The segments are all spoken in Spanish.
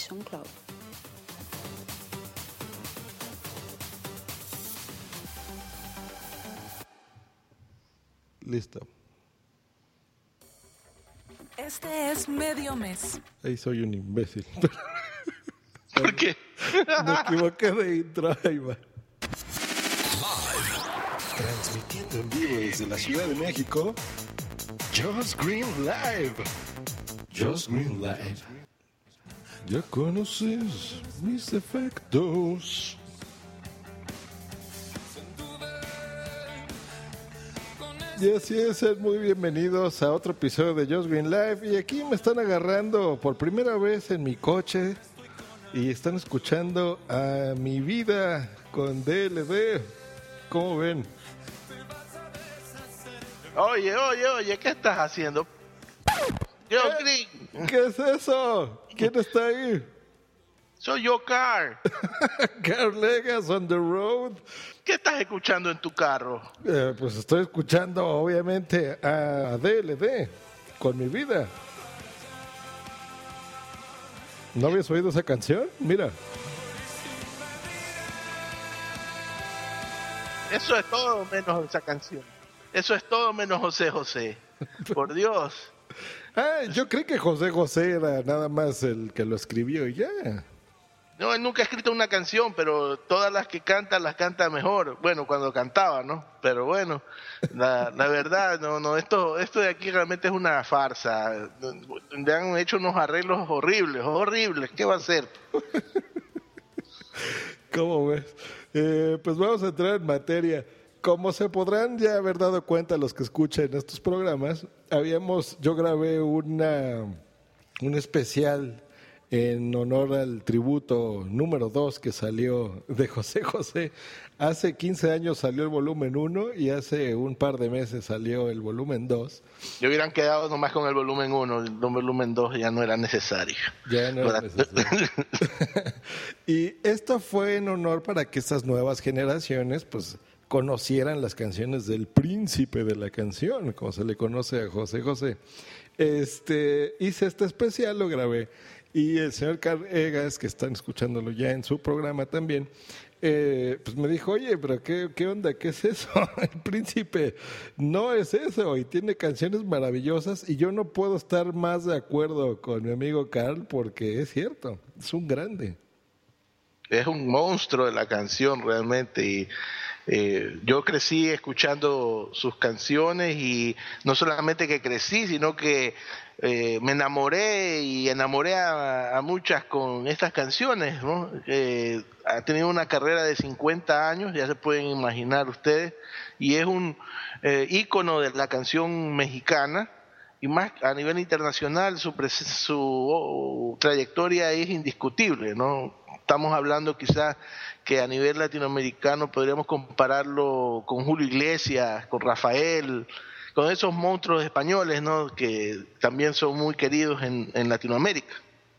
SoundCloud. Listo. Este es medio mes. Ahí soy un imbécil. ¿Por qué? Me equivoqué de intro. Ahí va. Transmitiendo en vivo desde la Ciudad de México, Joss Green Live. Joss Green Live. Ya conoces mis defectos. Y así es, sean muy bienvenidos a otro episodio de Just Green Live. Y aquí me están agarrando por primera vez en mi coche y están escuchando a mi vida con DLD. ¿Cómo ven? Oye, oye, oye, ¿qué estás haciendo? Yo, Green, ¿Qué es eso? ¿Quién está ahí? soy yo, Carl. Carl Legas on the road. ¿Qué estás escuchando en tu carro? Eh, pues estoy escuchando obviamente a DLD con mi vida. ¿No habías oído esa canción? Mira. Eso es todo menos esa canción. Eso es todo menos José José. Por Dios. Ah, yo creí que José José era nada más el que lo escribió y ya. No, él nunca ha escrito una canción, pero todas las que canta las canta mejor. Bueno, cuando cantaba, ¿no? Pero bueno, la, la verdad, no, no, esto, esto de aquí realmente es una farsa. Le han hecho unos arreglos horribles, horribles. ¿Qué va a hacer? ¿Cómo ves? Eh, pues vamos a entrar en materia. Como se podrán ya haber dado cuenta los que escuchan estos programas, habíamos, yo grabé una, un especial en honor al tributo número 2 que salió de José José. Hace 15 años salió el volumen 1 y hace un par de meses salió el volumen 2. Yo hubieran quedado nomás con el volumen 1, el volumen 2 ya no era necesario. Ya no era necesario. y esto fue en honor para que estas nuevas generaciones, pues conocieran las canciones del príncipe de la canción, como se le conoce a José José. Este, hice este especial, lo grabé, y el señor Carl Egas, que están escuchándolo ya en su programa también, eh, pues me dijo, oye, pero qué, ¿qué onda? ¿Qué es eso? El príncipe no es eso y tiene canciones maravillosas y yo no puedo estar más de acuerdo con mi amigo Carl porque es cierto, es un grande. Es un monstruo de la canción realmente y eh, yo crecí escuchando sus canciones y no solamente que crecí, sino que eh, me enamoré y enamoré a, a, muchas con estas canciones. ¿no? Eh, ha tenido una carrera de 50 años, ya se pueden imaginar ustedes, y es un eh, ícono de la canción mexicana. Y más a nivel internacional, su, su oh, trayectoria es indiscutible, ¿no? Estamos hablando quizás que a nivel latinoamericano podríamos compararlo con Julio Iglesias, con Rafael, con esos monstruos españoles, ¿no? Que también son muy queridos en, en, Latinoamérica.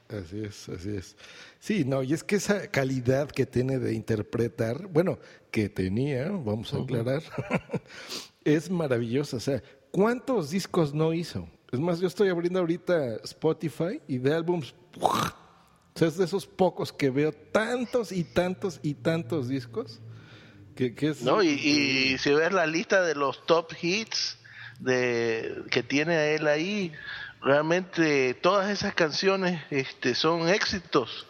Así es, así es. Sí, no, y es que esa calidad que tiene de interpretar, bueno, que tenía, vamos a aclarar, es maravillosa. O sea, ¿cuántos discos no hizo? Es más, yo estoy abriendo ahorita Spotify y de álbums, sea, es de esos pocos que veo tantos y tantos y tantos discos. Que, que es... No, y, y si ves la lista de los top hits, de, que tiene él ahí, realmente todas esas canciones este, son éxitos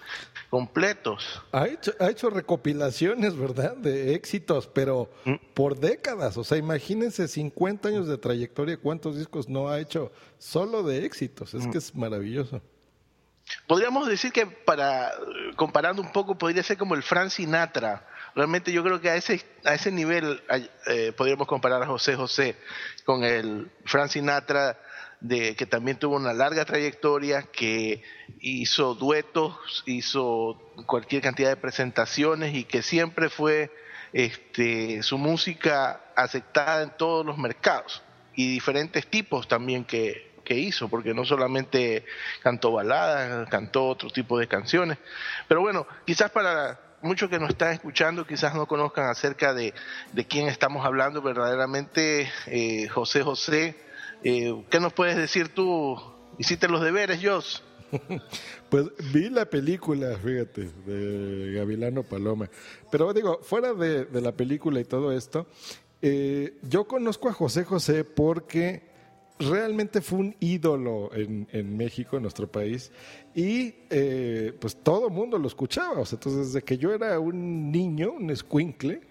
completos. Ha hecho, ha hecho recopilaciones, ¿verdad? De éxitos, pero Mm. por décadas. O sea, imagínense 50 años de trayectoria, cuántos discos no ha hecho solo de éxitos. Mm. Es que es maravilloso. Podríamos decir que para comparando un poco podría ser como el Frank Sinatra. Realmente yo creo que a ese a ese nivel eh, podríamos comparar a José José con el Frank Sinatra de que también tuvo una larga trayectoria, que hizo duetos, hizo cualquier cantidad de presentaciones y que siempre fue este, su música aceptada en todos los mercados y diferentes tipos también que, que hizo, porque no solamente cantó baladas, cantó otro tipo de canciones. Pero bueno, quizás para muchos que nos están escuchando quizás no conozcan acerca de, de quién estamos hablando verdaderamente, eh, José José. Eh, ¿Qué nos puedes decir tú? ¿Hiciste los deberes, Jos? Pues vi la película, fíjate, de Gavilano Paloma. Pero digo, fuera de, de la película y todo esto, eh, yo conozco a José José porque realmente fue un ídolo en, en México, en nuestro país, y eh, pues todo el mundo lo escuchaba. O sea, entonces desde que yo era un niño, un escuincle,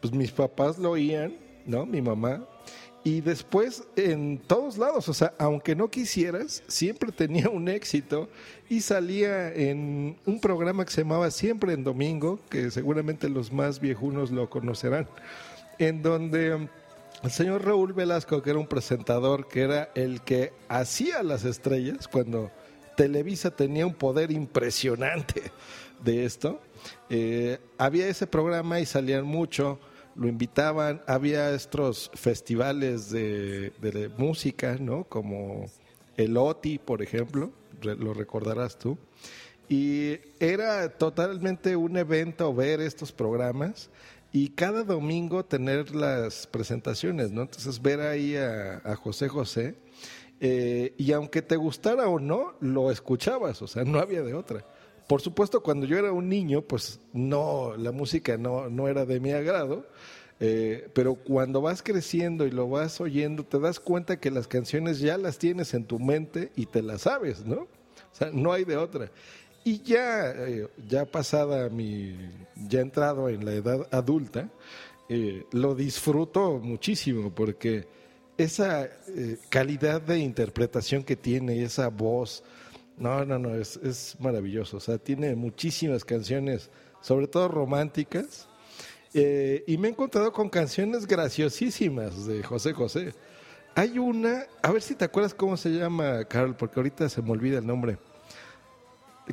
pues mis papás lo oían, ¿no? Mi mamá. Y después en todos lados, o sea, aunque no quisieras, siempre tenía un éxito y salía en un programa que se llamaba Siempre en Domingo, que seguramente los más viejunos lo conocerán, en donde el señor Raúl Velasco, que era un presentador, que era el que hacía las estrellas, cuando Televisa tenía un poder impresionante de esto, eh, había ese programa y salían mucho lo invitaban, había estos festivales de, música, ¿no? Como el OTI, por ejemplo, lo recordarás tú. Y era totalmente un evento ver estos programas y cada domingo tener las presentaciones, ¿no? Entonces ver ahí a, José José eh, y aunque te gustara o no, lo escuchabas, o sea, no había de otra. Por supuesto, cuando yo era un niño, pues no, la música no, no era de mi agrado, eh, pero cuando vas creciendo y lo vas oyendo, te das cuenta que las canciones ya las tienes en tu mente y te las sabes, ¿no? O sea, no hay de otra. Y ya, eh, ya pasada mi, ya entrado en la edad adulta, eh, lo disfruto muchísimo porque esa eh, calidad de interpretación que tiene esa voz, no, no, no, es, maravilloso. O sea, tiene muchísimas canciones, sobre todo románticas. Y me he encontrado con canciones graciosísimas de José José. Hay una, a ver si te acuerdas cómo se llama, Carol, porque ahorita se me olvida el nombre.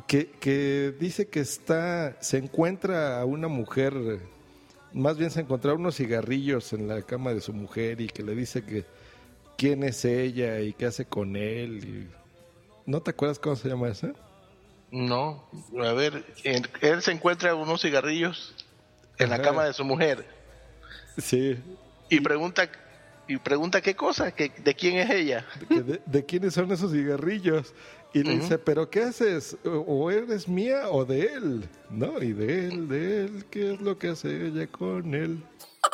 Que, que dice que está, se encuentra a una mujer, más bien se encontró unos cigarrillos en la cama de su mujer y que le dice que quién es ella y qué hace con él. y- ¿No te acuerdas cómo se llama esa? No, a ver, él, se encuentra unos cigarrillos en la cama de su mujer Sí. y pregunta y pregunta qué cosa, que, de quién es ella. que de, de quiénes son esos cigarrillos. Y le dice, ¿pero qué haces? O, eres mía o de él, ¿no? Y de él, de él, ¿qué es lo que hace ella con él?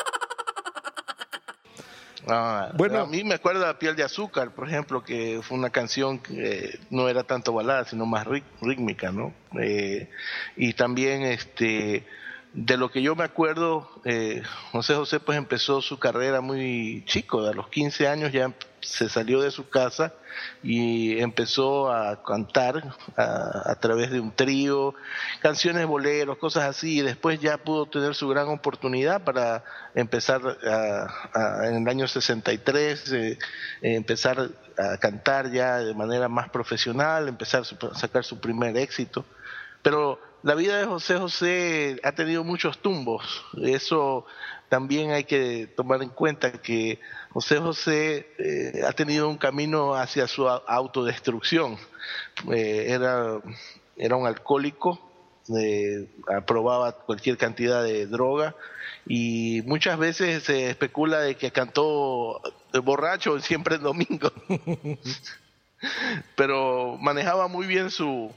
Ah, Bueno. a mí me acuerda a Piel de Azúcar, por ejemplo, que fue una canción que no era tanto balada, sino más rí- rítmica, ¿no? Eh, y también, este, de lo que yo me acuerdo, eh, José José pues empezó su carrera muy chico, a los 15 años ya se salió de su casa y empezó a cantar a, través de un trío, canciones boleros, cosas así, y después ya pudo tener su gran oportunidad para empezar a- en el año 63, eh, empezar a cantar ya de manera más profesional, empezar a sacar su primer éxito. Pero la vida de José José ha tenido muchos tumbos. Eso también hay que tomar en cuenta que José José eh, ha tenido un camino hacia su autodestrucción. Eh, era, era un alcohólico, eh, aprobaba cualquier cantidad de droga y muchas veces se especula de que cantó borracho siempre en domingo. Pero manejaba muy bien su,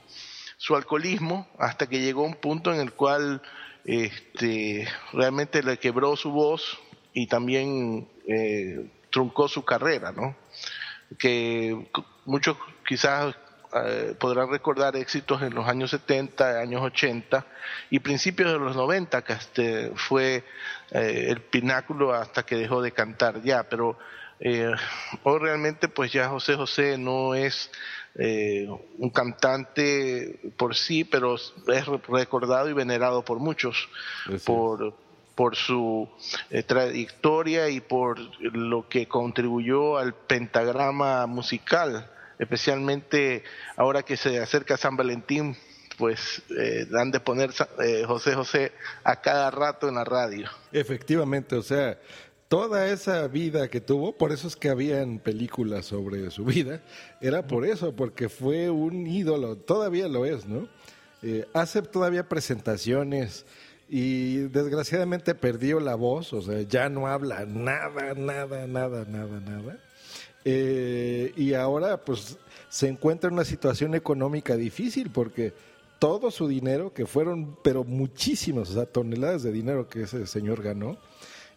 su alcoholismo hasta que llegó un punto en el cual este, realmente le quebró su voz y también eh, truncó su carrera, ¿no? Que muchos quizás eh, podrán recordar éxitos en los años 70, años 80 y principios de los 90, que este fue eh, el pináculo hasta que dejó de cantar ya, pero hoy realmente pues ya José José no es un cantante por sí, pero es recordado y venerado por muchos, por por su trayectoria y por lo que contribuyó al pentagrama musical especialmente ahora que se acerca San Valentín, pues eh, dan de poner eh, José José a cada rato en la radio. Efectivamente, o sea, toda esa vida que tuvo, por eso es que habían películas sobre su vida, era por eso, porque fue un ídolo, todavía lo es, ¿no? Eh, hace todavía presentaciones y desgraciadamente perdió la voz, o sea, ya no habla nada, nada, nada, nada, nada. Eh, y ahora pues se encuentra en una situación económica difícil porque todo su dinero, que fueron, pero muchísimas, o sea, toneladas de dinero que ese señor ganó,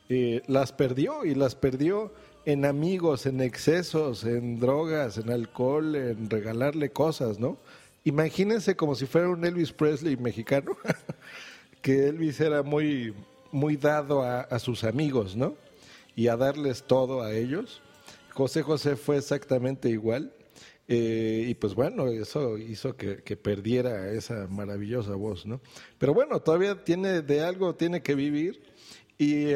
las perdió y las perdió en amigos, en excesos, en drogas, en alcohol, en regalarle cosas, ¿no? Imagínense como si fuera un Elvis Presley mexicano, que Elvis era muy, muy dado a, sus amigos, ¿no? Y a darles todo a ellos. José José fue exactamente igual. Eh, y pues bueno, eso hizo que, perdiera esa maravillosa voz, ¿no? Pero bueno, todavía tiene de algo, tiene que vivir y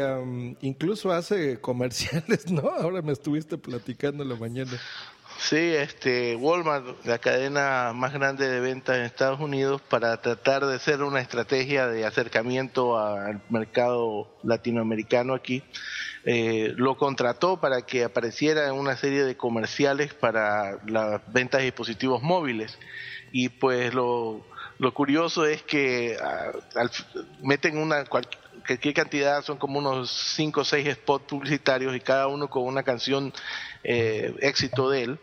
incluso hace comerciales, ¿no? Ahora me estuviste platicando en la mañana. Sí, este Walmart, la cadena más grande de ventas en Estados Unidos, para tratar de hacer una estrategia de acercamiento al mercado latinoamericano aquí, eh, lo contrató para que apareciera en una serie de comerciales para las ventas de dispositivos móviles. Y pues lo, lo curioso es que ah, meten una cualquier cantidad, son como unos 5 o 6 spots publicitarios y cada uno con una canción eh, éxito de él,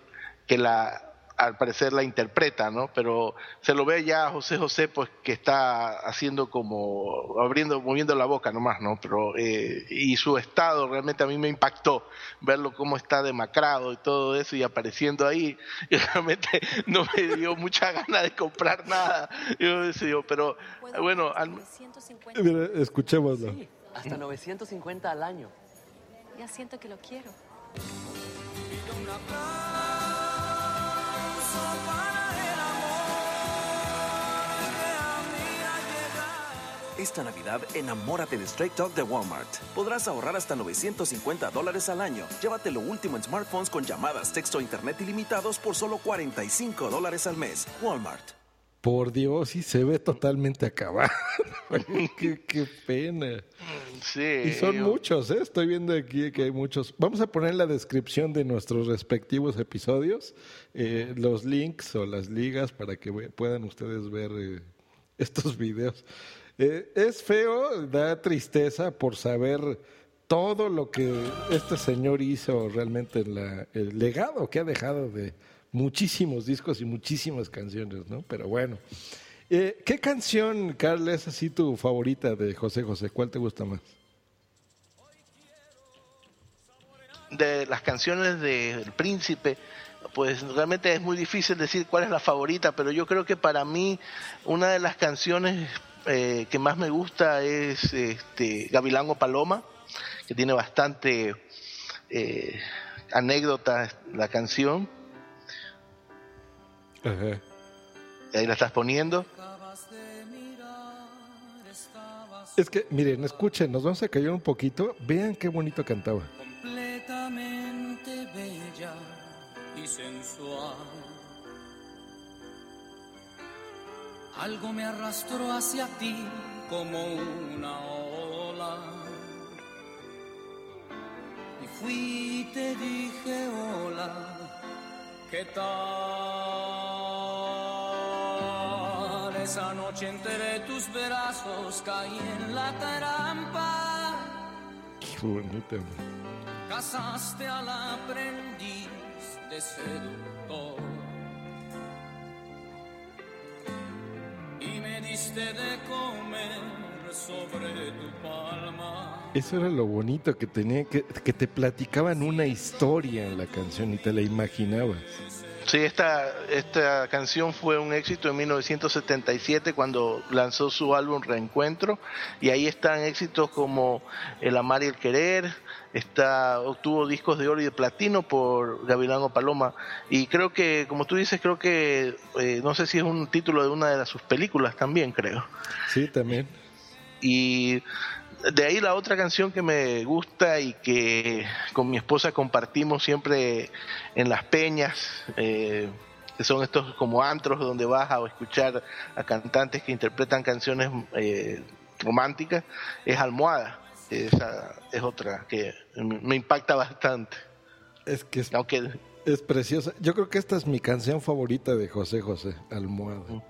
que la al parecer la interpreta, ¿no? Pero se lo ve ya a José José, pues que está haciendo como, abriendo, moviendo la boca nomás, ¿no? Pero, eh, y su estado realmente a mí me impactó, verlo cómo está demacrado y todo eso y apareciendo ahí, y realmente no me dio mucha gana de comprar nada. Yo decía, pero bueno, al... escuchémoslo. hasta 950 al año. Ya siento que lo quiero. Esta Navidad, enamórate de Straight Talk de Walmart. Podrás ahorrar hasta 950 dólares al año. Llévate lo último en smartphones con llamadas, texto e internet ilimitados por solo 45 dólares al mes. Walmart. Por Dios, y se ve totalmente acabado. qué, pena. Sí. Y son muchos, ¿eh? Estoy viendo aquí que hay muchos. Vamos a poner en la descripción de nuestros respectivos episodios eh, los links o las ligas para que puedan ustedes ver eh, estos videos. Eh, es feo, da tristeza por saber todo lo que este señor hizo realmente en la, el legado que ha dejado de muchísimos discos y muchísimas canciones, ¿no? Pero bueno. ¿Qué canción, Carl, es así tu favorita de José José? ¿Cuál te gusta más? De las canciones del Príncipe, pues realmente es muy difícil decir cuál es la favorita, pero yo creo que para mí una de las canciones eh, que más me gusta es este, Gavilán o Paloma, que tiene bastante eh, anécdotas la canción. Ahí la estás poniendo. Es que, miren, escuchen, nos vamos a callar un poquito. Vean qué bonito cantaba. Completamente bella y sensual. Algo me arrastró hacia ti como una ola. Y fui y te dije hola, ¿qué tal? Esa noche entre tus brazos caí en la trampa. Qué bonita. Casaste al aprendiz de seductor. Y me diste de comer sobre tu palma. Eso era lo bonito que tenía, que, que te platicaban una historia en la canción y te la imaginabas. Sí, esta, esta canción fue un éxito en 1977 cuando lanzó su álbum Reencuentro y ahí están éxitos como El Amar y el Querer, está, obtuvo discos de oro y de platino por Gavilano Paloma y creo que, como tú dices, creo que, eh, no sé si es un título de una de sus películas también, creo. Sí, también. Y de ahí la otra canción que me gusta y que con mi esposa compartimos siempre en las peñas, eh, que son estos como antros donde vas a escuchar a cantantes que interpretan canciones eh, románticas, es Almohada. Esa es otra que me impacta bastante. Es que es, Aunque, es preciosa. Yo creo que esta es mi canción favorita de José José, Almohada.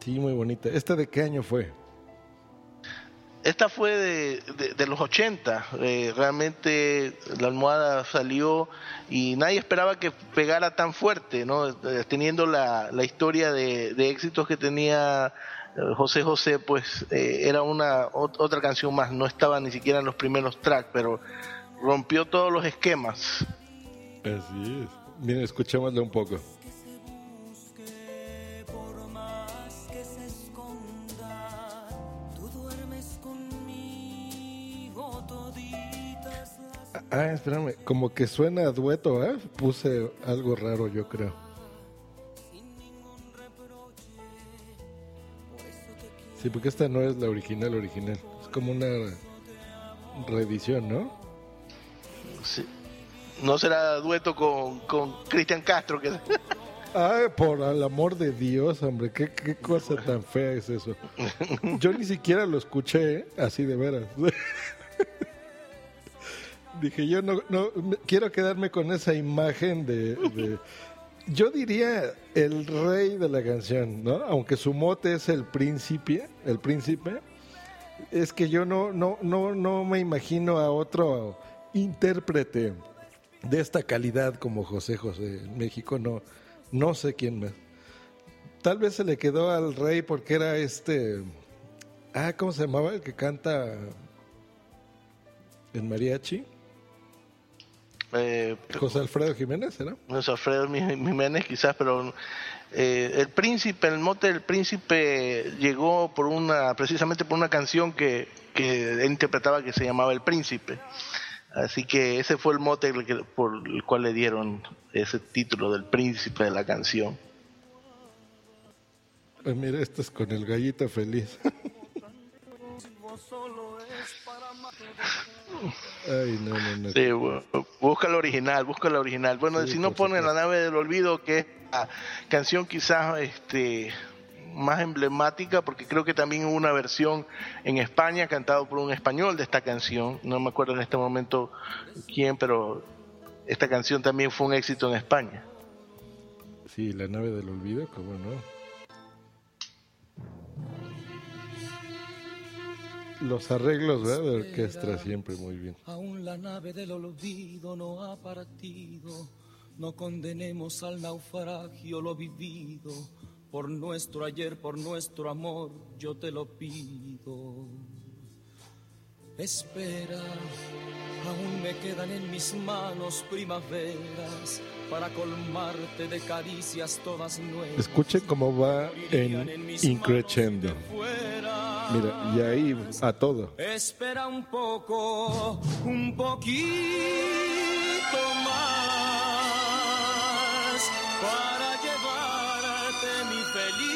Sí, muy bonita. ¿Esta de qué año fue? Esta fue de, los 80. Eh, realmente la almohada salió y nadie esperaba que pegara tan fuerte, ¿no? Eh, teniendo la, historia de, éxitos que tenía eh, José José, pues era una otra canción más. No estaba ni siquiera en los primeros tracks, pero rompió todos los esquemas. Así es. Miren, escuchémosle un poco. Ah, espérame, como que suena a dueto, ¿eh? Puse algo raro, yo creo. Sí, porque esta no es la original original. Es como una reedición, ¿no? Sí. No será dueto con, con Cristian Castro. Que... Ay, por el amor de Dios, hombre, ¿qué, qué cosa tan fea es eso. Yo ni siquiera lo escuché, ¿eh? así de veras. Dije, yo no, no quiero quedarme con esa imagen de, Yo diría el rey de la canción, ¿no? Aunque su mote es el príncipe, el príncipe, es que yo no, no, no, no me imagino a otro intérprete de esta calidad como José José en México, no, no sé quién más. Tal vez se le quedó al rey porque era este. Ah, ¿cómo se llamaba? El que canta en mariachi. Eh, José Alfredo Jiménez, ¿no? José Alfredo Jiménez, quizás, pero eh, el príncipe, el mote del príncipe llegó por una, precisamente por una canción que, que él interpretaba que se llamaba El Príncipe. Así que ese fue el mote por el cual le dieron ese título del príncipe de la canción. Pues mira, esto es con el gallito feliz. Ay, no, no, no. Sí, busca el original, busca el original. Bueno, si no pone la nave del olvido, que es la canción quizás este más emblemática, porque creo que también hubo una versión en España cantado por un español de esta canción. No me acuerdo en este momento quién, pero esta canción también fue un éxito en España. Sí, la nave del olvido, cómo no. Los arreglos de orquesta siempre muy bien. Aún la nave del olvido no ha partido. No condenemos al naufragio lo vivido. Por nuestro ayer, por nuestro amor, yo te lo pido. Espera, aún me quedan en mis manos primaveras para colmarte de caricias todas nuevas. Escuchen cómo va en increchendo. Mira, y ahí a todo. Espera un poco, un poquito más para llevarte mi felicidad.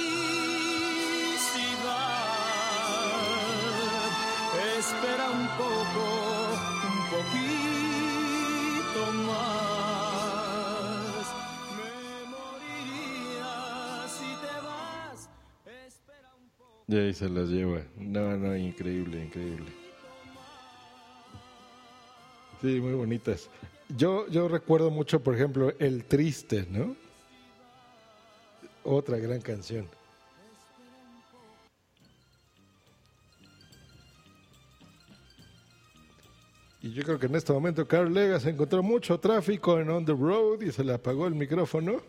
Espera un poco, Y ahí se las lleva. No, no, increíble, increíble. Sí, muy bonitas. Yo, yo recuerdo mucho, por ejemplo, El Triste, ¿no? Otra gran canción. Y yo creo que en este momento Carl Legas encontró mucho tráfico en On the Road y se le apagó el micrófono.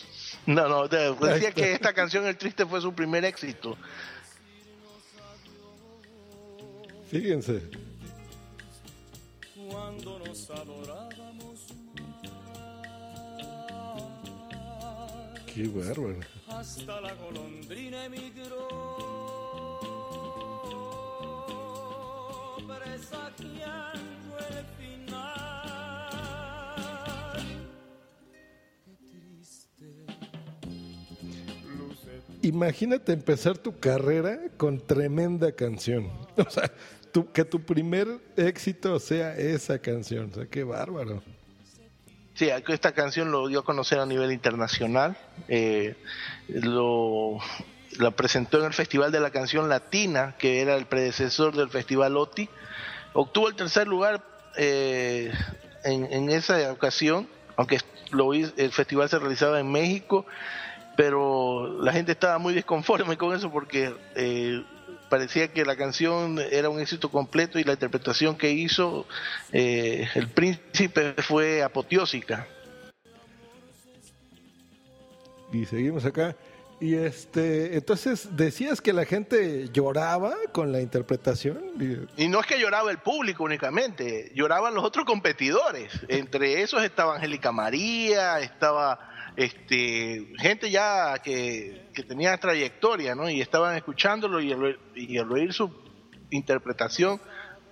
No, no, decía que esta canción El Triste fue su primer éxito. Fíjense. Cuando nos adorábamos. Qué bárbaro. Hasta la golondrina emigró, presagiando el final. Imagínate empezar tu carrera con tremenda canción. O sea, tu- que tu primer éxito sea esa canción. O sea, qué bárbaro. Sí, esta canción lo dio a conocer a nivel internacional. Eh, lo, la presentó en el Festival de la Canción Latina, que era el predecesor del Festival OTI. Obtuvo el tercer lugar eh, en, en esa ocasión, aunque lo, el festival se realizaba en México, pero la gente estaba muy desconforme con eso porque eh, parecía que la canción era un éxito completo y la interpretación que hizo eh, el príncipe fue apoteósica. Y seguimos acá. Y este, entonces decías que la gente lloraba con la interpretación. Y- Y no es que lloraba el público únicamente, lloraban los otros competidores. Entre esos estaba Angélica María, estaba este gente ya que, que tenía trayectoria, ¿no? Y estaban escuchándolo y al, oír- y al oír su interpretación,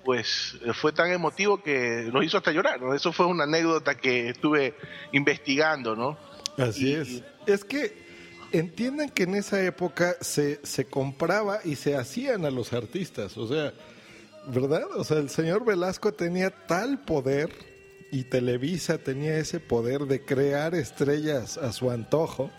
pues eh, fue tan emotivo que los hizo hasta llorar, ¿no? Eso fue una anécdota que estuve investigando, ¿no? Así es. Es que entiendan que en esa época se, se compraba y se hacían a los artistas. O sea, ¿verdad? O sea, el señor Velasco tenía tal poder y Televisa tenía ese poder de crear estrellas a su antojo.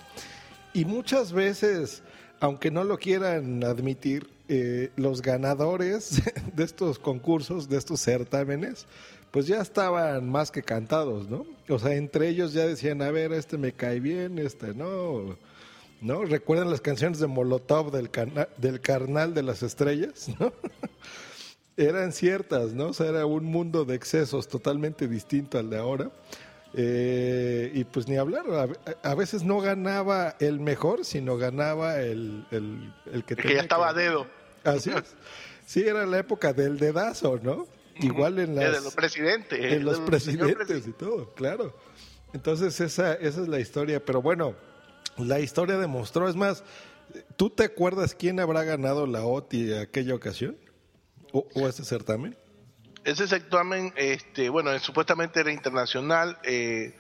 Y muchas veces, aunque no lo quieran admitir, eh, los ganadores de estos concursos, de estos certámenes, pues ya estaban más que cantados, ¿no? O sea, entre ellos ya decían, a ver, este me cae bien, este no. ¿No? ¿Recuerdan las canciones de Molotov del, del Carnal de las Estrellas? ¿no? Eran ciertas, ¿no? O sea, era un mundo de excesos totalmente distinto al de ahora. Eh, y pues ni hablar, a, a veces no ganaba el mejor, sino ganaba el, el, el que El que tenía ya estaba a dedo. Así es. Sí, era la época del dedazo, ¿no? Igual en Eh, de las los presidentes. en los presidentes y todo, claro. Entonces esa, esa es la historia, pero bueno, la historia demostró, es más, ¿tú te acuerdas quién habrá ganado la OTI aquella ocasión? ¿O, o ese certamen? Ese certamen, este, bueno, supuestamente era internacional. eh,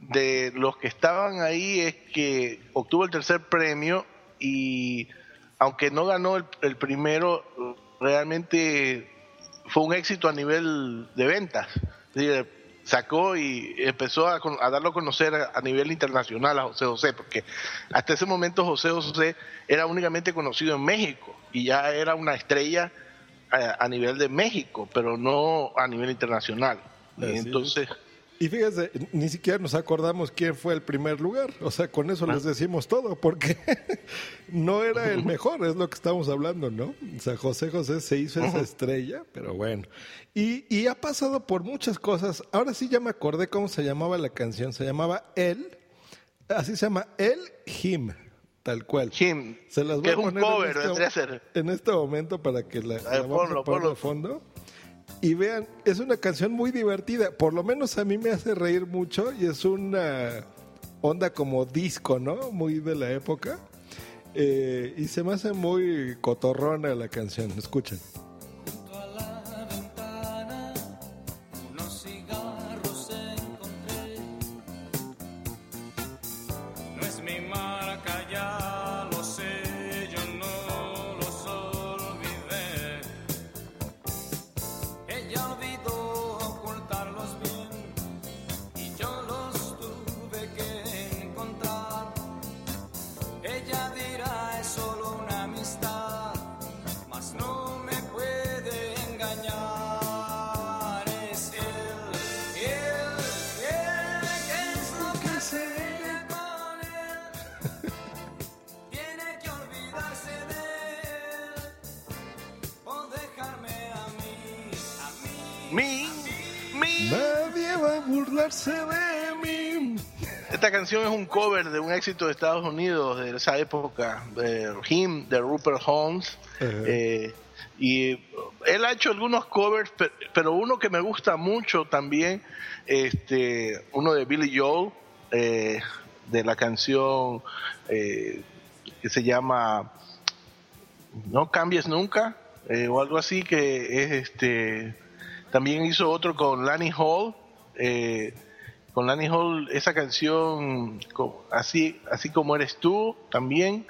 de los que estaban ahí es que obtuvo el tercer premio y aunque no ganó el, primero, realmente fue un éxito a nivel de ventas. Sacó y empezó a, darlo a conocer a nivel internacional a José José, porque hasta ese momento José José era únicamente conocido en México y ya era una estrella a, a nivel de México, pero no a nivel internacional. Y entonces, Y fíjese, ni siquiera nos acordamos quién fue el primer lugar. O sea, con eso les decimos todo, porque no era el mejor, es lo que estamos hablando, ¿no? O sea, José José se hizo esa estrella, pero bueno. Y, y ha pasado por muchas cosas. Ahora sí ya me acordé cómo se llamaba la canción. Se llamaba Él, así se llama Él Him, tal cual. Him, Se las voy que a es un poner en cover, este- en este momento para que la, la ponlo, a poner ponlo. de fondo. Y vean, es una canción muy divertida. Por lo menos a mí me hace reír mucho y es una onda como disco, ¿no? Muy de la época. Eh, y se me hace muy cotorrona la canción. Escuchen. Mí. Mi. Nadie va a burlarse de mí. Esta canción es un cover de un éxito de Estados Unidos de esa época, de Him, de Rupert Holmes. Eh, y él ha hecho algunos covers, pe- pero uno que me gusta mucho también, este, uno de Billy Joel, eh, de la canción eh, que se llama No cambies nunca eh, o algo así que es este también hizo otro con Lanny Hall eh, con Lanny Hall esa canción así así como eres tú también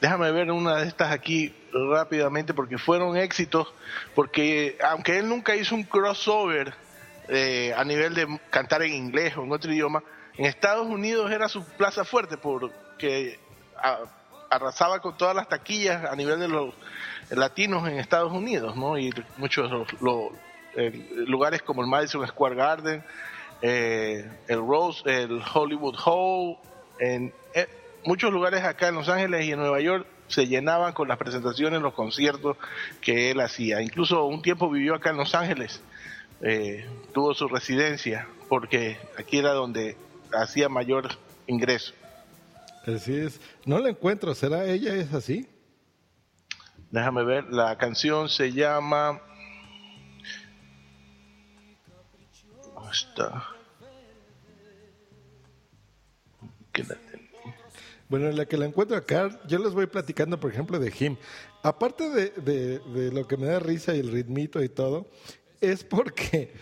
déjame ver una de estas aquí rápidamente porque fueron éxitos porque aunque él nunca hizo un crossover a nivel de cantar en inglés o en otro idioma en Estados Unidos era su plaza fuerte porque arrasaba con todas las taquillas a nivel de los latinos en Estados Unidos, ¿no? Y muchos los, eh, lugares como el Madison Square Garden, eh, el Rose, el Hollywood Hall, en eh, muchos lugares acá en Los Ángeles y en Nueva York se llenaban con las presentaciones, los conciertos que él hacía. Incluso un tiempo vivió acá en Los Ángeles, tuvo su residencia, porque aquí era donde hacía mayor ingreso. Así es. No la encuentro. ¿Será ella es así? Déjame ver. La canción se llama. está? Bueno, en la que la encuentro acá, yo les voy platicando, por ejemplo, de Jim. Aparte de, de, de lo que me da risa y el ritmito y todo, es porque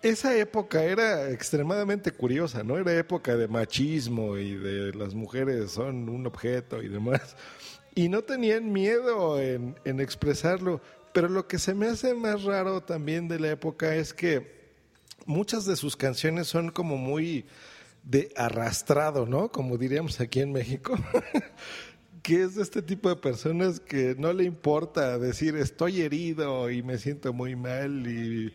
esa época era extremadamente curiosa, ¿no? Era época de machismo y de las mujeres son un objeto y demás. Y no tenían miedo en, expresarlo. Pero lo que se me hace más raro también de la época es que muchas de sus canciones son como muy de arrastrado, ¿no? Como diríamos aquí en México. que es de este tipo de personas que no le importa decir estoy herido y me siento muy mal y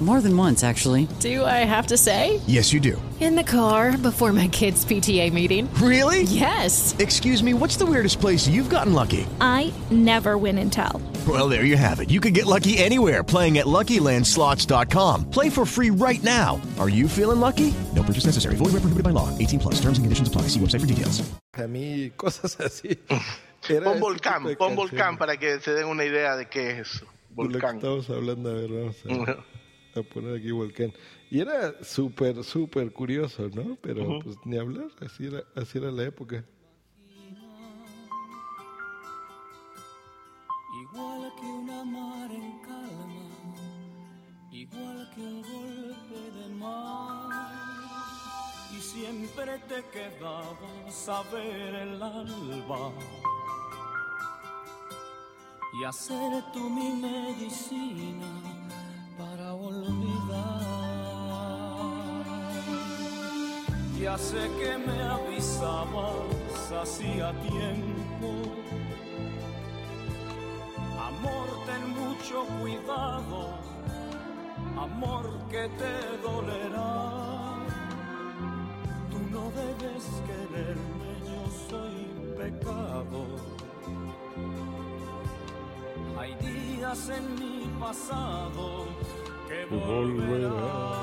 More than once, actually. Do I have to say? Yes, you do. In the car before my kids' PTA meeting. Really? Yes. Excuse me, what's the weirdest place you've gotten lucky? I never win and tell. Well, there you have it. You can get lucky anywhere playing at LuckyLandSlots.com. Play for free right now. Are you feeling lucky? No purchase necessary. Void where prohibited by law. 18 plus. Terms and conditions apply. See website for details. A mí, cosas así. Era pon volcán, pon volcán para que se den una idea de qué es eso. volcán. Estamos hablando, a ver, vamos a... a poner aquí volcán. Y era súper, súper curioso, ¿no? Pero pues ni hablar, así era, así era la época. Igual que una mar en calma, igual que un golpe de mar. Y siempre te quedabas a ver el alba y hacer tú mi medicina olvidar. Ya sé que me avisabas hacía tiempo. Amor, ten mucho cuidado, amor que te dolerá. Tú no debes quererme, yo soy pecado. Hay días en mi pasado que volverá.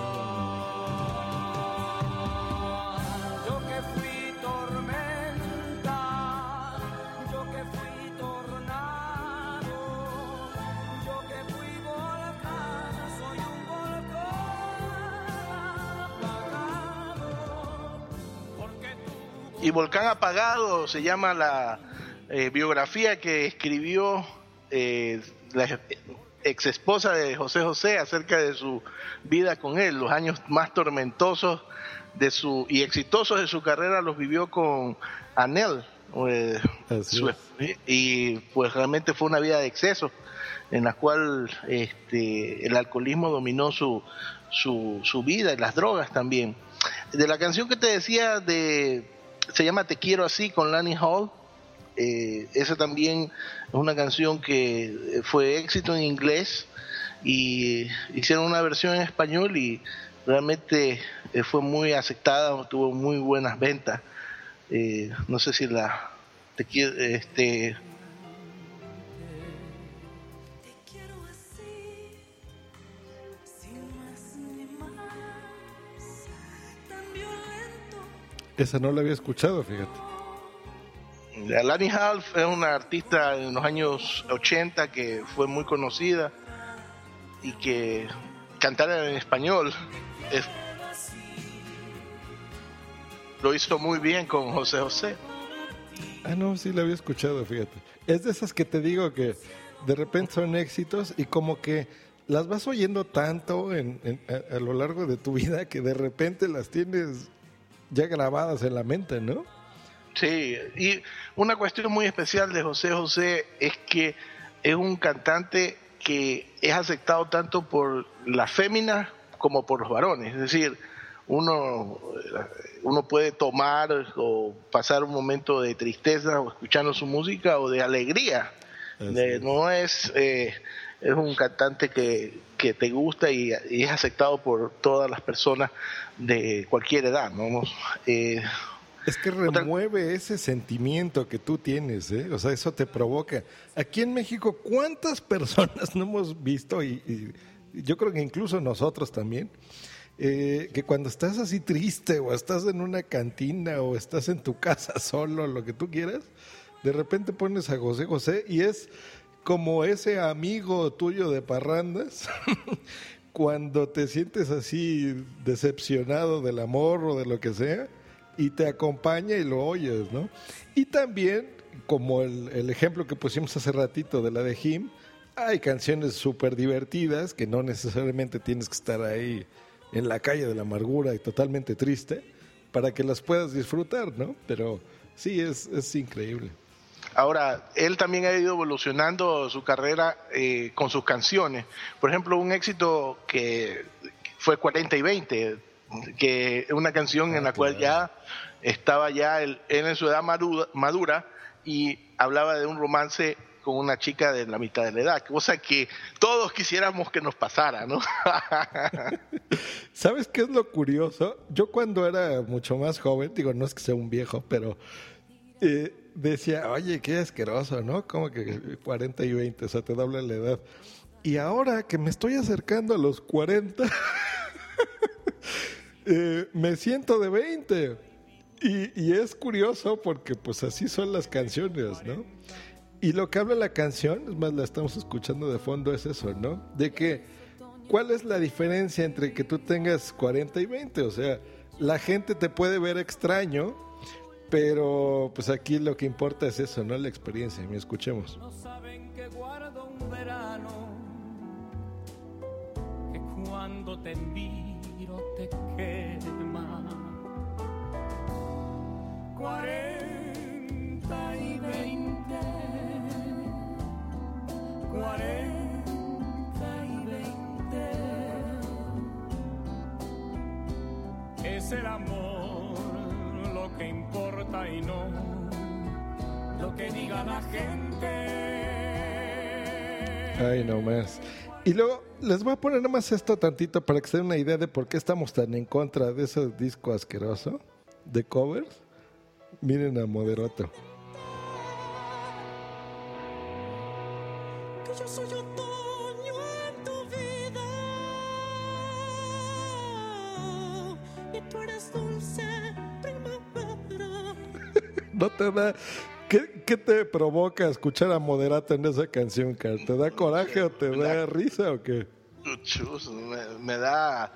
Yo que fui tormenta, yo que fui tornado, yo que fui volcán, soy un volcán apagado. Porque tú... Y Volcán Apagado se llama la eh, biografía que escribió eh, la ex esposa de José José acerca de su vida con él, los años más tormentosos de su y exitosos de su carrera los vivió con Anel eh, y pues realmente fue una vida de exceso en la cual este, el alcoholismo dominó su, su, su vida y las drogas también. de la canción que te decía de se llama Te quiero así con Lanny Hall. Eh, esa también es una canción que fue éxito en inglés y hicieron una versión en español y realmente eh, fue muy aceptada, tuvo muy buenas ventas. Eh, no sé si la te quiero este Esa no la había escuchado, fíjate. Lani Half es una artista en los años 80 que fue muy conocida y que cantar en español es, lo hizo muy bien con José José. Ah, no, sí la había escuchado, fíjate. Es de esas que te digo que de repente son éxitos y como que las vas oyendo tanto en, a, lo largo de tu vida que de repente las tienes ya grabadas en la mente, ¿no? Sí, y una cuestión muy especial de José José es que es un cantante que es aceptado tanto por las féminas como por los varones. Es decir, uno, uno puede tomar o pasar un momento de tristeza o escuchando su música o de alegría. De, no es, eh, es un cantante que, que te gusta y, y, es aceptado por todas las personas de cualquier edad. ¿no? Eh, es que remueve otra... ese sentimiento que tú tienes, ¿eh? o sea, eso te provoca. Aquí en México, ¿cuántas personas no hemos visto? Y, y yo creo que incluso nosotros también, eh, que cuando estás así triste o estás en una cantina o estás en tu casa solo, lo que tú quieras, de repente pones a José José y es como ese amigo tuyo de parrandas cuando te sientes así decepcionado del amor o de lo que sea y te acompaña y lo oyes, ¿no? Y también, como el, el ejemplo que pusimos hace ratito de la de Jim, hay canciones súper divertidas que no necesariamente tienes que estar ahí en la calle de la amargura y totalmente triste para que las puedas disfrutar, ¿no? Pero sí, es, es increíble. Ahora, él también ha ido evolucionando su carrera eh, con sus canciones. Por ejemplo, un éxito que fue 40 y 20, que es una canción en la cual ya estaba ya él, en su edad madura, madura y hablaba de un romance con una chica de la mitad de la edad, cosa que todos quisiéramos que nos pasara, ¿no? ¿Sabes qué es lo curioso? Yo cuando era mucho más joven, digo, no es que sea un viejo, pero eh, decía, oye, qué asqueroso, ¿no? Como que 40 y 20, o sea, te dobla la edad. Y ahora que me estoy acercando a los 40, eh, me siento de 20. Y, es curioso porque pues así son las canciones, ¿no? Y lo que habla la canción, es más, la estamos escuchando de fondo, es eso, ¿no? De que, ¿cuál es la diferencia entre que tú tengas 40 y 20? O sea, la gente te puede ver extraño, pero pues aquí lo que importa es eso, ¿no? La experiencia. Me escuchemos. No saben que guardo un verano, que cuando te miro te quema. 40 y 20. 40 y 20. Es el amor lo que importa y no lo que diga la gente. Ay, no más. Y luego les voy a poner nomás esto tantito para que se den una idea de por qué estamos tan en contra de ese disco asqueroso de covers. Miren a Moderato. Que yo soy otoño en tu vida y tú eres dulce primavera. no te da. ¿Qué, ¿Qué, te provoca escuchar a Moderato en esa canción, Carl? ¿Te da coraje o te da, da risa o qué? Chus, me, me, da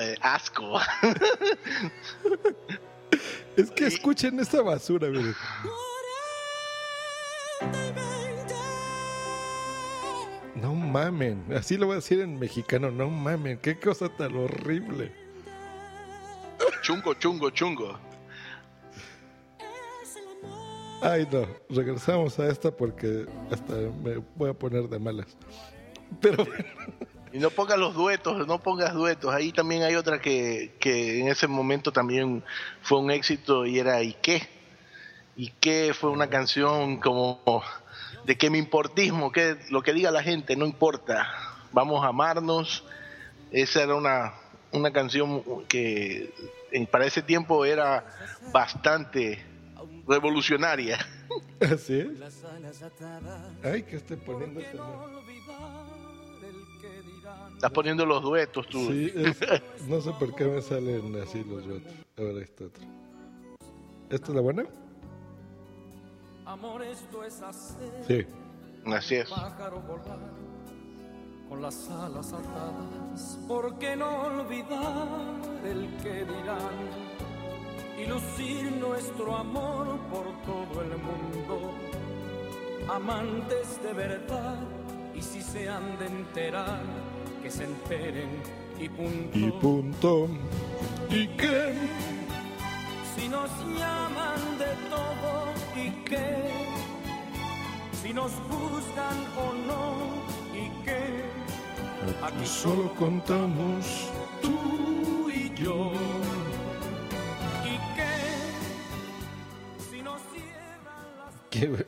eh, asco. es que escuchen esta basura, miren. No mamen, así lo voy a decir en mexicano, no mamen, qué cosa tan horrible. Chungo, chungo, chungo. Ay, no, regresamos a esta porque hasta me voy a poner de malas. Pero Y no pongas los duetos, no pongas duetos. Ahí también hay otra que, que en ese momento también fue un éxito y era ¿Y qué? ¿Y qué? Fue una canción como de que mi importismo, que lo que diga la gente no importa. Vamos a amarnos. Esa era una, una canción que para ese tiempo era bastante revolucionaria. ¿Así es? Ay, que estoy poniendo este Estás poniendo los duetos tú. Sí, es- no sé por qué me salen así los duetos. Ahora esta otra. ¿Esta es la buena? Amor, esto es hacer. Sí. Así es. Pájaro volar con las alas atadas. ¿Por qué no olvidar el que dirán? Y lucir nuestro amor por todo el mundo. Amantes de verdad. Y si se han de enterar, que se enteren y punto. Y punto. ¿Y qué? Si nos llaman de todo y qué, si nos juzgan o no y qué, Aquí solo contamos tú y yo.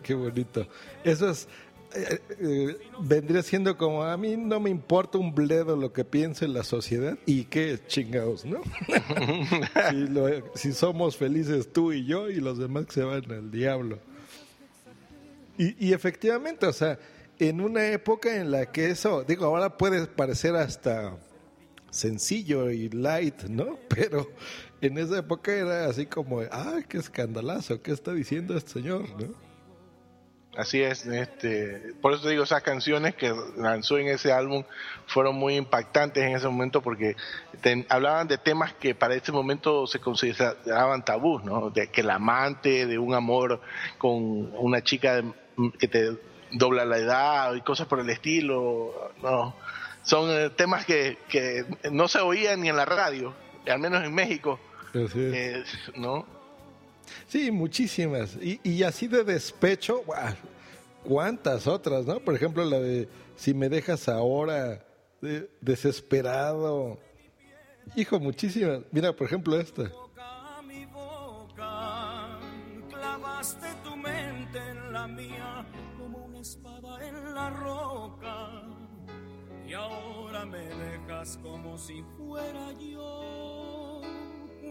Qué, bonito. Eso es. eh, eh, vendría siendo como a mí no me importa un bledo lo que piense la sociedad y qué chingados, ¿no? si, lo- si somos felices tú y yo y los demás que se van al diablo. Y, y efectivamente, o sea, en una época en la que eso, digo, ahora puede parecer hasta sencillo y light, ¿no? Pero en esa época era así como, ay, qué escandalazo, ¿qué está diciendo este señor, no? Así es, este, por eso te digo, esas canciones que lanzó en ese álbum fueron muy impactantes en ese momento porque ten- hablaban de temas que para ese momento se consideraban tabús, ¿no? De que el amante, de un amor con una chica de- que te dobla la edad y cosas por el estilo, no. Son eh, temas que, que no se oían ni en la radio, al menos en México, eh, ¿no? Sí, muchísimas. Y, y así de despecho. ¿cuántas otras, no? Por ejemplo, la de Si me dejas ahora, de- desesperado. Hijo, muchísimas. Mira, por ejemplo, esta. Y ahora me dejas como si fuera yo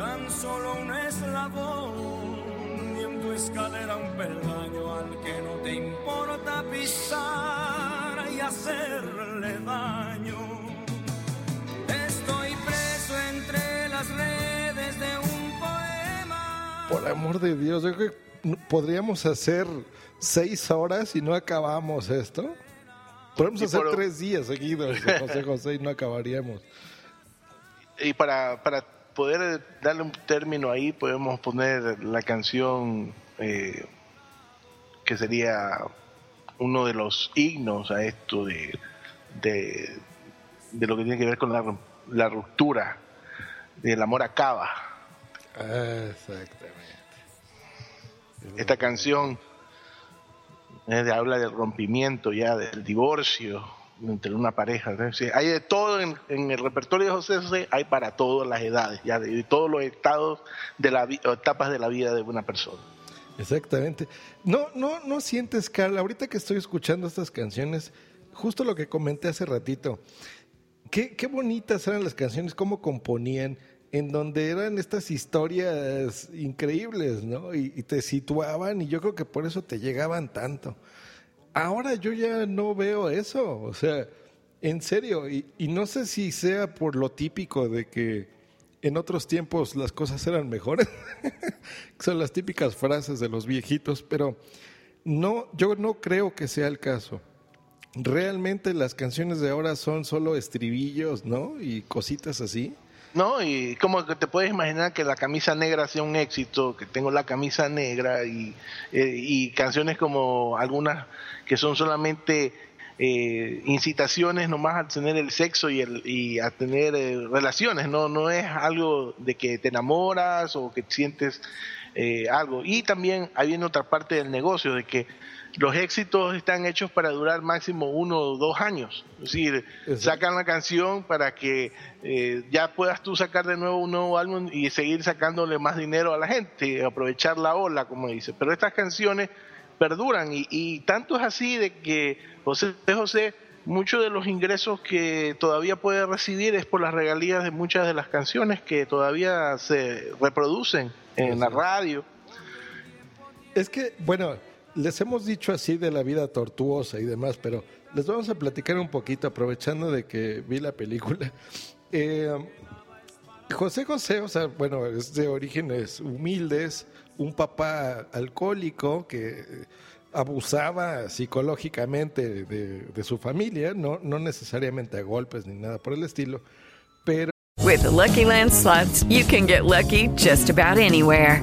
tan solo un eslabón y en tu escalera un peldaño al que no te importa pisar y hacerle daño. Estoy preso entre las redes de un poema. Por amor de Dios, yo creo que podríamos hacer seis horas y no acabamos esto. Podemos Y hacer por- tres días seguidos, José José, y no acabaríamos. y para, para poder darle un término ahí, podemos poner la canción eh, que sería uno de los himnos a esto de, de, de lo que tiene que ver con la, la ruptura, del amor acaba. Exactamente. Esta canción eh, habla del rompimiento ya, del divorcio entre una pareja. Sí, hay de todo en, el repertorio de José José, hay para todas las edades, ya de, todos los estados de la etapas de la vida de una persona. Exactamente. No, no, no sientes, Carla, ahorita que estoy escuchando estas canciones, justo lo que comenté hace ratito, qué, qué bonitas eran las canciones, cómo componían, en donde eran estas historias increíbles, ¿no? Y te situaban y yo creo que por eso te llegaban tanto. Ahora yo ya no veo eso, o sea, en serio, y, y no sé si sea por lo típico de que en otros tiempos las cosas eran mejores, son las típicas frases de los viejitos, pero no, yo no creo que sea el caso. realmente las canciones de ahora son solo estribillos, ¿no? Y cositas así. No, y como que te puedes imaginar que la camisa negra sea un éxito, que tengo la camisa negra y, eh, y canciones como algunas que son solamente eh, incitaciones nomás a tener el sexo y, el, y a tener eh, relaciones, no, no es algo de que te enamoras o que sientes eh, algo. Y también hay otra parte del negocio, de que los éxitos están hechos para durar máximo uno o dos años. Es decir, sacan la canción para que eh, ya puedas tú sacar de nuevo un nuevo álbum y seguir sacándole más dinero a la gente, aprovechar la ola, como dice. Pero estas canciones perduran y, y tanto es así de que José José, muchos de los ingresos que todavía puede recibir es por las regalías de muchas de las canciones que todavía se reproducen en la radio. Es que, bueno, les hemos dicho así de la vida tortuosa y demás, pero les vamos a platicar un poquito, aprovechando de que vi la película. Eh, José José, o sea, bueno, es de orígenes humildes, un papá alcohólico que abusaba psicológicamente de, de su familia, no, no necesariamente a golpes ni nada por el estilo, pero... With the Lucky Land slots, you can get lucky just about anywhere.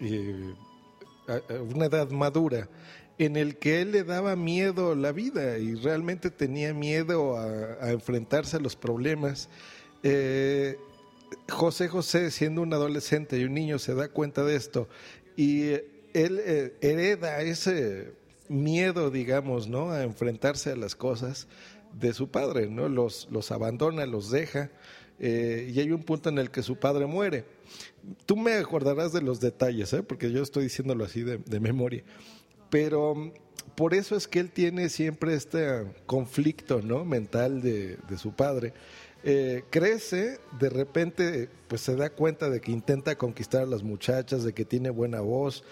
eh, una edad madura en el que él le daba miedo la vida y realmente tenía miedo a, enfrentarse a los problemas. Eh, José José, siendo un adolescente y un niño, se da cuenta de esto y él eh, hereda ese miedo, digamos, ¿no? A enfrentarse a las cosas de su padre, ¿no? Los, los abandona, los deja eh, y hay un punto en el que su padre muere. Tú me acordarás de los detalles, ¿eh? porque yo estoy diciéndolo así de, de memoria. Pero mm, por eso es que él tiene siempre este conflicto ¿no? mental de, de su padre. Eh, crece, de repente pues se da cuenta de que intenta conquistar a las muchachas, de que tiene buena voz.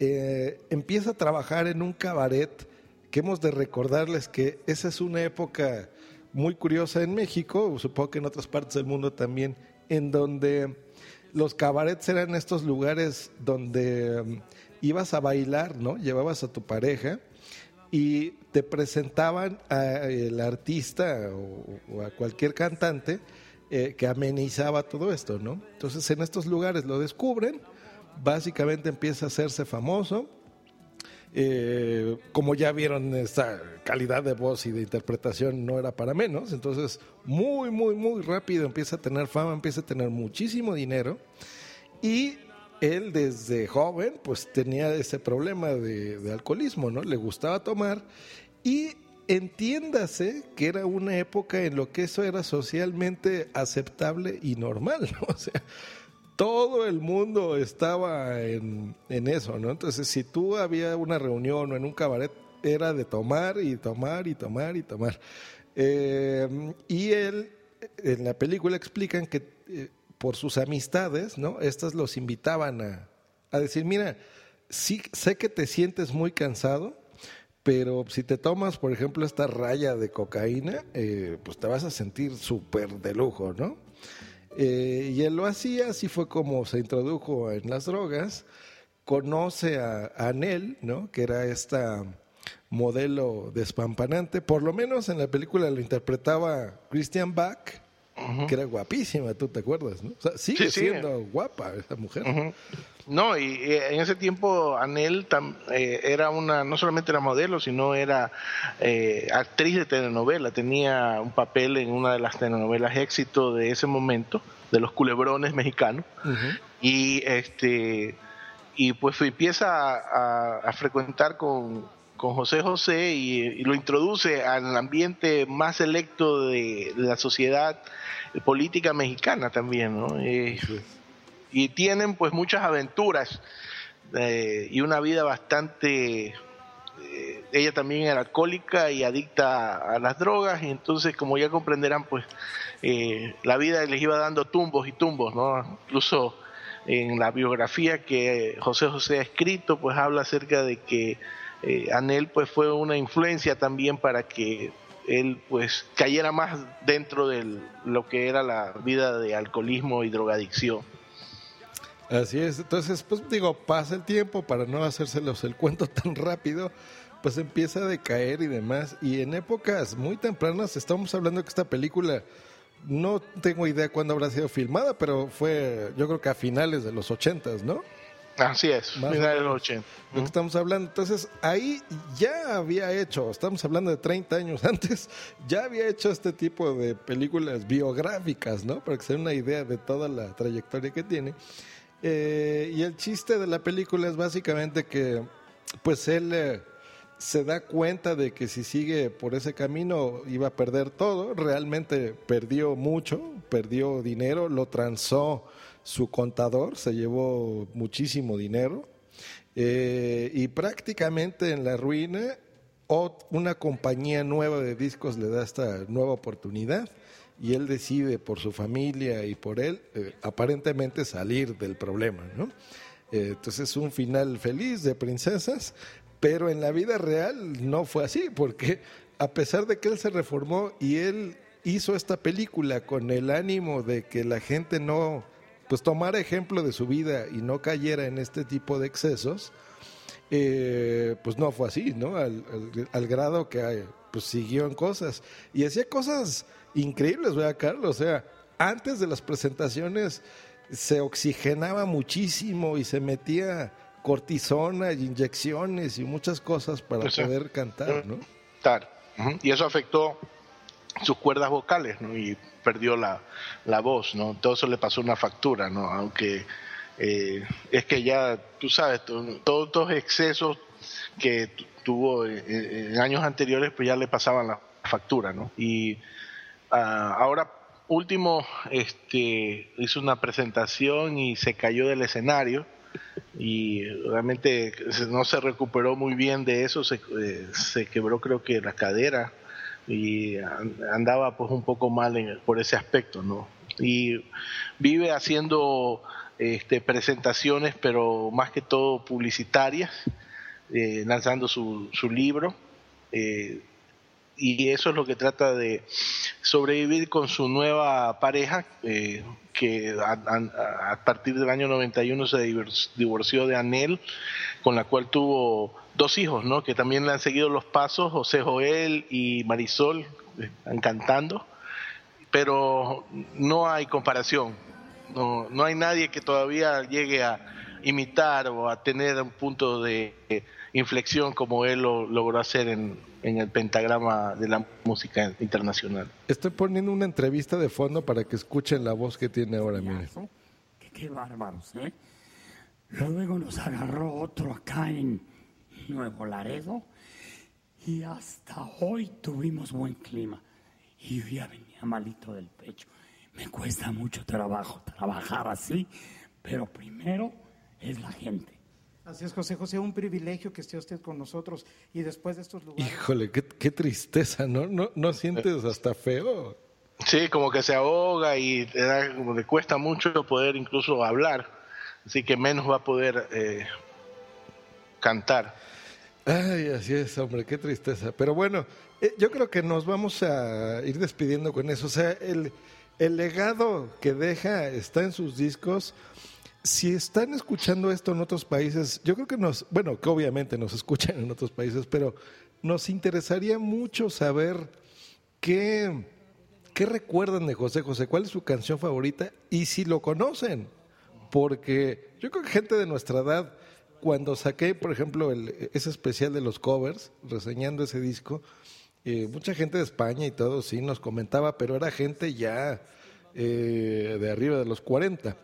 Eh, empieza a trabajar en un cabaret que hemos de recordarles que esa es una época muy curiosa en México, supongo que en otras partes del mundo también, en donde los cabarets eran estos lugares donde um, ibas a bailar, ¿no? Llevabas a tu pareja y te presentaban al artista o, o, a cualquier cantante eh, que amenizaba todo esto, ¿no? Entonces en estos lugares lo descubren, básicamente empieza a hacerse famoso. Eh, como ya vieron, esta calidad de voz y de interpretación no era para menos. Entonces, muy, muy, muy rápido empieza a tener fama, empieza a tener muchísimo dinero. Y él desde joven pues tenía ese problema de, alcoholismo, ¿no? Le gustaba tomar y entiéndase que era una época en lo que eso era socialmente aceptable y normal, ¿no? O sea, todo el mundo estaba en, en, eso, ¿no? Entonces, si tú había una reunión o en un cabaret, era de tomar y tomar y tomar y tomar. Eh, y él, en la película explican que eh, por sus amistades, ¿no? Estas los invitaban a, a decir, mira, sí sé que te sientes muy cansado, pero si te tomas, por ejemplo, esta raya de cocaína, eh, pues te vas a sentir súper de lujo, ¿no? Eh, y él lo hacía, así fue como se introdujo en las drogas, conoce a, a ¿no? Que era esta modelo despampanante, por lo menos en la película lo interpretaba Christian Bach, Uh -huh. que era guapísima, tú te acuerdas, ¿no? O sea, sigue sí, sí. siendo guapa esa mujer. Uh -huh. No, y, en ese tiempo Anel tam, eh, era una, no solamente era modelo, sino era eh, actriz de telenovela, tenía un papel en una de las telenovelas éxito de ese momento, de los culebrones mexicanos, uh -huh. y este y pues empieza a, a, a frecuentar con, con José José y, y, lo introduce al ambiente más selecto de, de la sociedad política mexicana también, ¿no? Eh, y tienen pues muchas aventuras eh, y una vida bastante eh, ella también era alcohólica y adicta a las drogas y entonces como ya comprenderán pues la vida les iba dando tumbos y tumbos, ¿no? Incluso en la biografía que José José ha escrito pues habla acerca de que eh, Anel pues fue una influencia también para que él pues cayera más dentro de lo que era la vida de alcoholismo y drogadicción. Así es, entonces pues digo, pasa el tiempo para no hacérselos el cuento tan rápido, pues empieza a decaer y demás, y en épocas muy tempranas estamos hablando que esta película, no tengo idea cuándo habrá sido filmada, pero fue yo creo que a finales de los ochentas, ¿no? Así es, finales de los 80. Lo que estamos hablando. Entonces, ahí ya había hecho, estamos hablando de 30 años antes, ya había hecho este tipo de películas biográficas, ¿no? Para que se den una idea de toda la trayectoria que tiene. Eh, y el chiste de la película es básicamente que, pues él eh, se da cuenta de que si sigue por ese camino iba a perder todo. Realmente perdió mucho, perdió dinero, lo transó su contador, se llevó muchísimo dinero. Eh, y prácticamente en la ruina, una compañía nueva de discos le da esta nueva oportunidad y él decide por su familia y por él eh, aparentemente salir del problema, ¿no? Eh, entonces es un final feliz de princesas, pero en la vida real no fue así, porque a pesar de que él se reformó y él hizo esta película con el ánimo de que la gente no, pues tomara ejemplo de su vida y no cayera en este tipo de excesos, eh, pues no fue así, ¿no? Al, al grado que pues siguió en cosas y hacía cosas increíbles, ¿verdad, Carlos? O sea, antes de las presentaciones se oxigenaba muchísimo y se metía cortisona y inyecciones y muchas cosas para poder cantar, ¿no? Y eso afectó sus cuerdas vocales, ¿no? Y perdió la, la voz, ¿no? Todo eso le pasó una factura, ¿no? Aunque eh, es que ya, tú sabes, todos estos excesos que tuvo en años anteriores, pues ya le pasaban la factura, ¿no? Y Ah, ahora último este, hizo una presentación y se cayó del escenario y realmente no se recuperó muy bien de eso, se, eh, se quebró creo que la cadera y andaba pues un poco mal por ese aspecto, ¿no? Y vive haciendo este, presentaciones, pero más que todo publicitarias, eh, lanzando su, su libro. Eh, y eso es lo que trata de sobrevivir con su nueva pareja, eh, que a, partir del año 91 se divorció de Anel, con la cual tuvo dos hijos, ¿no? que también le han seguido los pasos, José Joel y Marisol, están cantando, pero no hay comparación, no, no hay nadie que todavía llegue a imitar o a tener un punto de inflexión como él lo logró hacer en, en el pentagrama de la música internacional. Estoy poniendo una entrevista de fondo para que escuchen la voz que tiene ahora, mire. Qué, qué bárbaros, ¿eh? Luego nos agarró otro acá en Nuevo Laredo y hasta hoy tuvimos buen clima. Y yo ya venía malito del pecho. Me cuesta mucho trabajo trabajar así, pero primero es la gente. Así es, José José, un privilegio que esté usted con nosotros y después de estos lugares. Híjole, qué, tristeza, ¿no? ¿no? ¿No sientes hasta feo? Sí, como que se ahoga y como le cuesta mucho poder incluso hablar, así que menos va a poder eh, cantar. Ay, así es, hombre, qué tristeza. Pero bueno, eh, yo creo que nos vamos a ir despidiendo con eso. O sea, el, el legado que deja está en sus discos si están escuchando esto en otros países, yo creo que nos, bueno, que obviamente nos escuchan en otros países, pero nos interesaría mucho saber qué, qué recuerdan de José José, cuál es su canción favorita y si lo conocen, porque yo creo que gente de nuestra edad, cuando saqué, por ejemplo, el, ese especial de los covers, reseñando ese disco, eh, mucha gente de España y todo sí nos comentaba, pero era gente ya eh, de arriba de los 40.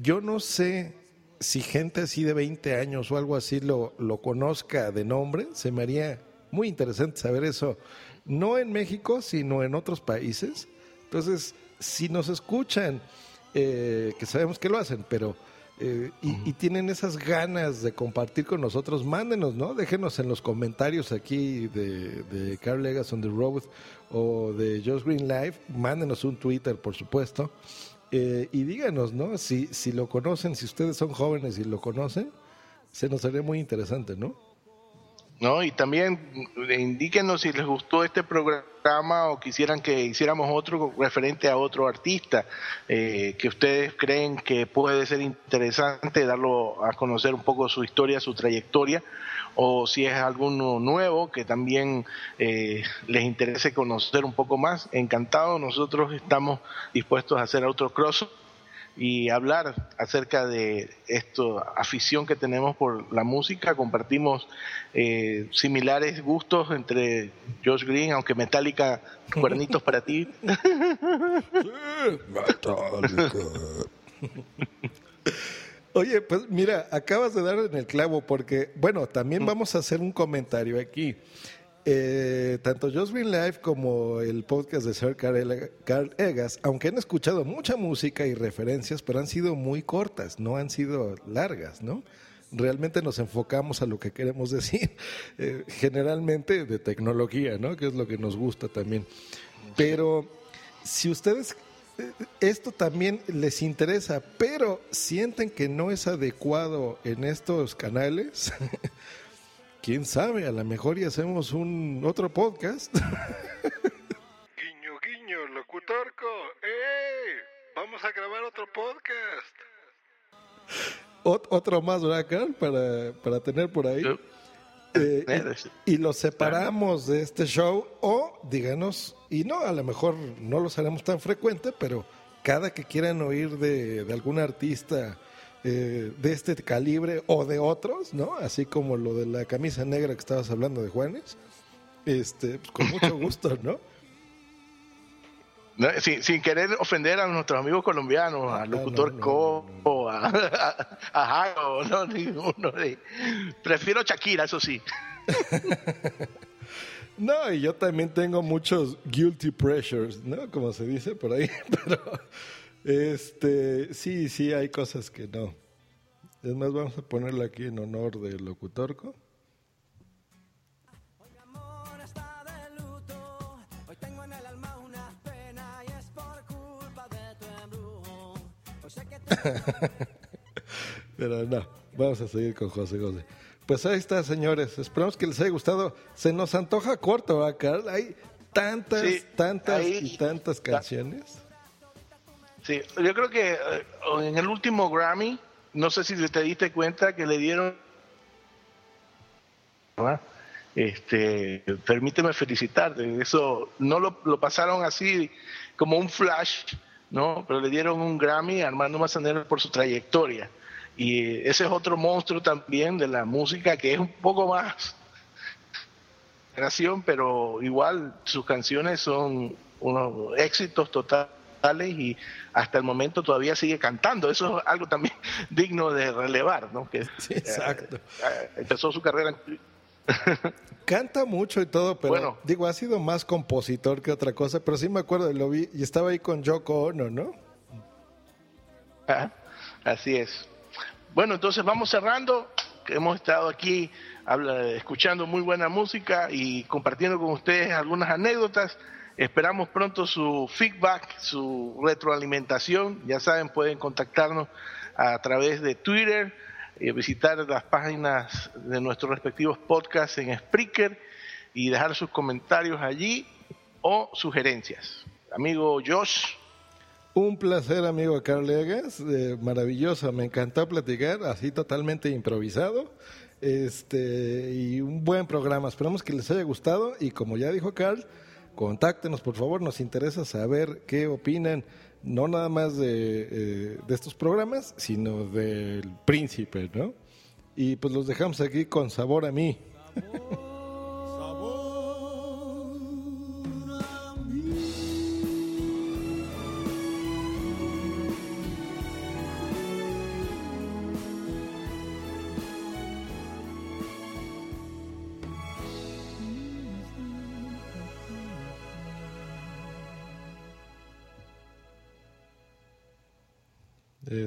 Yo no sé si gente así de 20 años o algo así lo, lo conozca de nombre, se me haría muy interesante saber eso, no en México, sino en otros países. Entonces, si nos escuchan, eh, que sabemos que lo hacen, pero eh, y, y tienen esas ganas de compartir con nosotros, mándenos, ¿no? Déjenos en los comentarios aquí de, de Carl Legas on the Road o de Just Green Live, mándenos un Twitter, por supuesto, eh, y díganos, ¿no? Si, si lo conocen, si ustedes son jóvenes y lo conocen, se nos haría muy interesante, ¿no? ¿no? Y también indíquenos si les gustó este programa o quisieran que hiciéramos otro referente a otro artista eh, que ustedes creen que puede ser interesante darlo a conocer un poco su historia, su trayectoria, o si es alguno nuevo que también eh, les interese conocer un poco más. Encantado, nosotros estamos dispuestos a hacer otro cross y hablar acerca de esto, afición que tenemos por la música. Compartimos eh, similares gustos entre Josh Green, aunque Metallica, cuernitos para ti. Oye, pues mira, acabas de dar en el clavo porque, bueno, también vamos a hacer un comentario aquí. Eh, tanto Just Green Live como el podcast de Sir Carl, Egas, aunque han escuchado mucha música y referencias, pero han sido muy cortas, no han sido largas, ¿no? Realmente nos enfocamos a lo que queremos decir, eh, generalmente de tecnología, ¿no? Que es lo que nos gusta también. Pero si ustedes esto también les interesa, pero sienten que no es adecuado en estos canales, quién sabe, a lo mejor y hacemos un otro podcast. guiño, guiño, locutorco. ¡Eh! Vamos a grabar otro podcast. Ot- otro más, ¿verdad, Carl? Para, para tener por ahí. Eh, y, y los separamos de este show o díganos, y no, a lo mejor no los haremos tan frecuente, pero cada que quieran oír de, de algún artista eh, de este calibre o de otros, ¿no? Así como lo de la camisa negra que estabas hablando de Juanes, este, pues con mucho gusto, ¿no? No, sin, sin querer ofender a nuestros amigos colombianos, al locutor Co, a, a, a Jairo, no, ninguno de- Prefiero Shakira, eso sí. No, y yo también tengo muchos guilty pressures, ¿no? Como se dice por ahí, pero este, sí, sí, hay cosas que no. Es más, vamos a ponerlo aquí en honor del locutorco. Hoy Pero no, vamos a seguir con José José. Pues ahí está, señores. Esperamos que les haya gustado. Se nos antoja corto, ¿verdad, Carl? Hay tantas, Sí, tantas ahí- y tantas canciones. Sí, yo creo que eh, en el último Grammy, no sé si te diste cuenta que le dieron. Este, permíteme felicitarte. Eso no lo, lo pasaron así como un flash, ¿no? Pero le dieron un Grammy a Armando Manzanero por su trayectoria. Y ese es otro monstruo también de la música que es un poco más generación, pero igual sus canciones son unos éxitos totales y hasta el momento todavía sigue cantando. Eso es algo también digno de relevar, ¿no? Que exacto. eh, eh, empezó su carrera. Canta mucho y todo, pero Bueno. digo, ha sido más compositor que otra cosa. Pero sí me acuerdo, lo vi y estaba ahí con Yoko Ono, ¿no? Ah, Así es. Bueno, entonces vamos cerrando. Hemos estado aquí escuchando muy buena música y compartiendo con ustedes algunas anécdotas. Esperamos pronto su feedback, su retroalimentación. Ya saben, pueden contactarnos a través de Twitter, eh, visitar las páginas de nuestros respectivos podcasts en Spreaker y dejar sus comentarios allí o sugerencias. Amigo Josh. Un placer, amigo Carl Egas, eh, maravilloso, me encantó platicar, así totalmente improvisado, este y un buen programa. Esperamos que les haya gustado y como ya dijo Carl, contáctenos por favor, nos interesa saber qué opinan, no nada más de, eh, de estos programas, sino del príncipe, ¿no? Y pues los dejamos aquí con sabor a mí.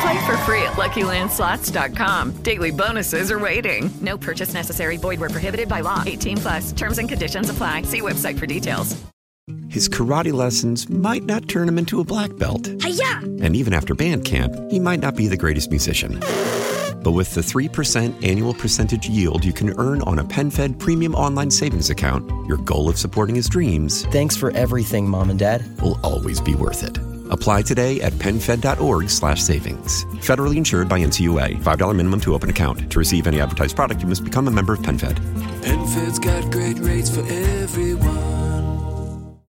Play for free at LuckyLandSlots.com. Daily bonuses are waiting. No purchase necessary. Void where prohibited by law. 18 plus. Terms and conditions apply. See website for details. His karate lessons might not turn him into a black belt. Hiya! And even after band camp, he might not be the greatest musician. But with the 3% annual percentage yield you can earn on a PenFed premium online savings account, your goal of supporting his dreams. Thanks for everything, Mom and Dad. Will always be worth it. Apply today at PenFed.org slash savings. Federally insured by NCUA. $5 minimum to open account. To receive any advertised product, you must become a member of PenFed. PenFed's got great rates for everyone.